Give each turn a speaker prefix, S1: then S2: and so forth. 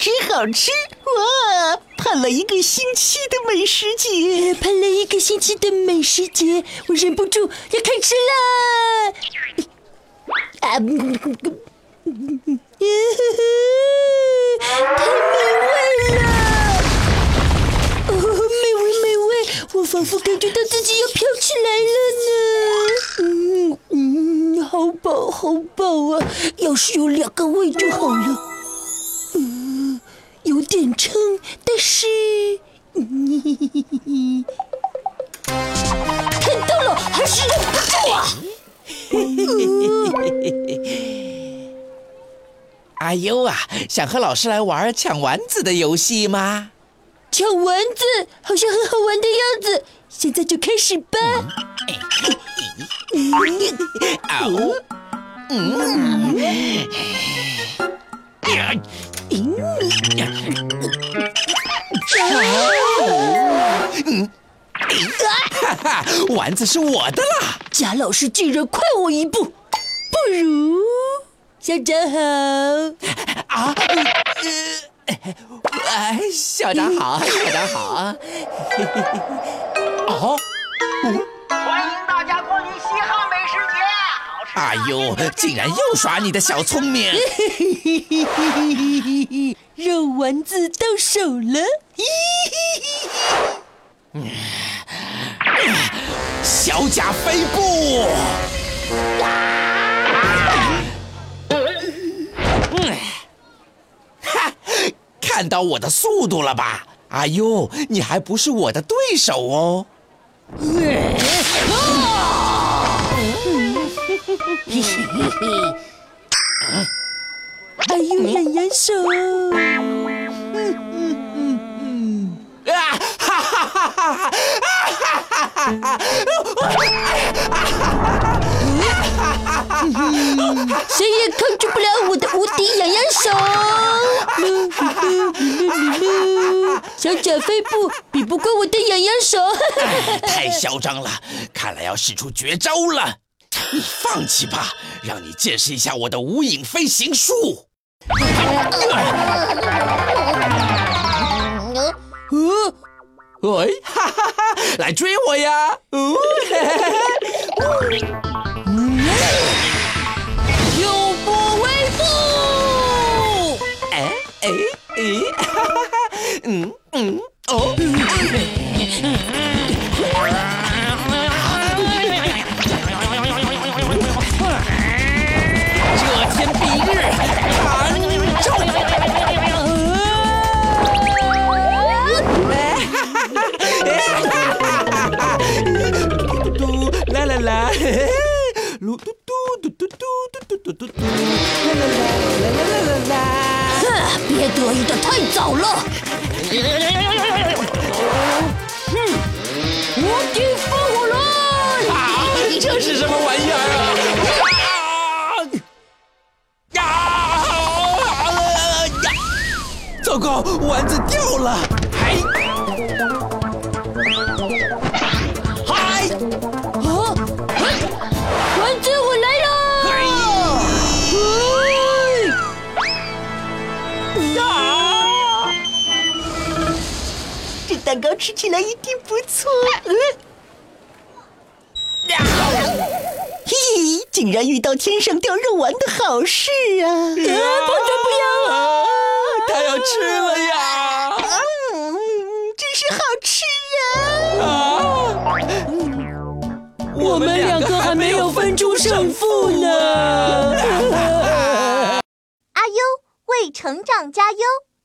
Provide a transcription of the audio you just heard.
S1: 嗯，好吃好吃！哇，盼了一个星期的美食节，
S2: 盼了一个星期的美食节，我忍不住要开吃了。啊，太美味了！哦，美味美味，我仿佛感觉到自己要飘起来了呢。嗯嗯，好饱好饱啊！要是有两个胃就好了。嗯，有点撑，但是，看到了还是忍不住啊！
S3: 阿优啊，想和老师来玩抢丸子的游戏吗？
S2: 抢丸子好像很好玩的样子，现在就开始吧。
S3: 哦，嗯，哈哈，丸子是我的啦！
S2: 贾老师竟然快我一步，不如校长好
S3: 啊！呃，校长好，校长好。
S4: 哦，欢
S3: 哎呦，竟然又耍你的小聪明！
S2: 肉丸子到手了！
S3: 小甲飞步。哈，看到我的速度了吧？哎呦，你还不是我的对手哦！
S2: 谁也控制不了我的无敌痒痒手！小脚飞步比不过我的痒痒手！
S3: 太嚣张了，看来要使出绝招了。你放弃吧，让你见识一下我的无影飞行术。呃，喂，哈哈哈，来追我呀！哦，
S2: 有波微步，
S3: 哎哎哎，哈哈哈，嗯嗯哦。热啦啦啦，噜嘟嘟嘟嘟嘟嘟嘟嘟嘟，啦啦啦啦啦啦啦。
S2: 别得意的太早了。无敌风火轮！
S3: 啊，这是什么玩意儿啊？呀呀！糟糕，丸子掉了！
S1: 吃起来一定不错。嗯，嘿嘿，竟然遇到天上掉肉丸的好事啊！
S2: 不准不要啊！
S3: 他要吃了呀！
S1: 嗯，真是好吃啊！
S3: 啊！
S2: 我们两个还没有分出胜负呢。
S5: 阿优为成长加油。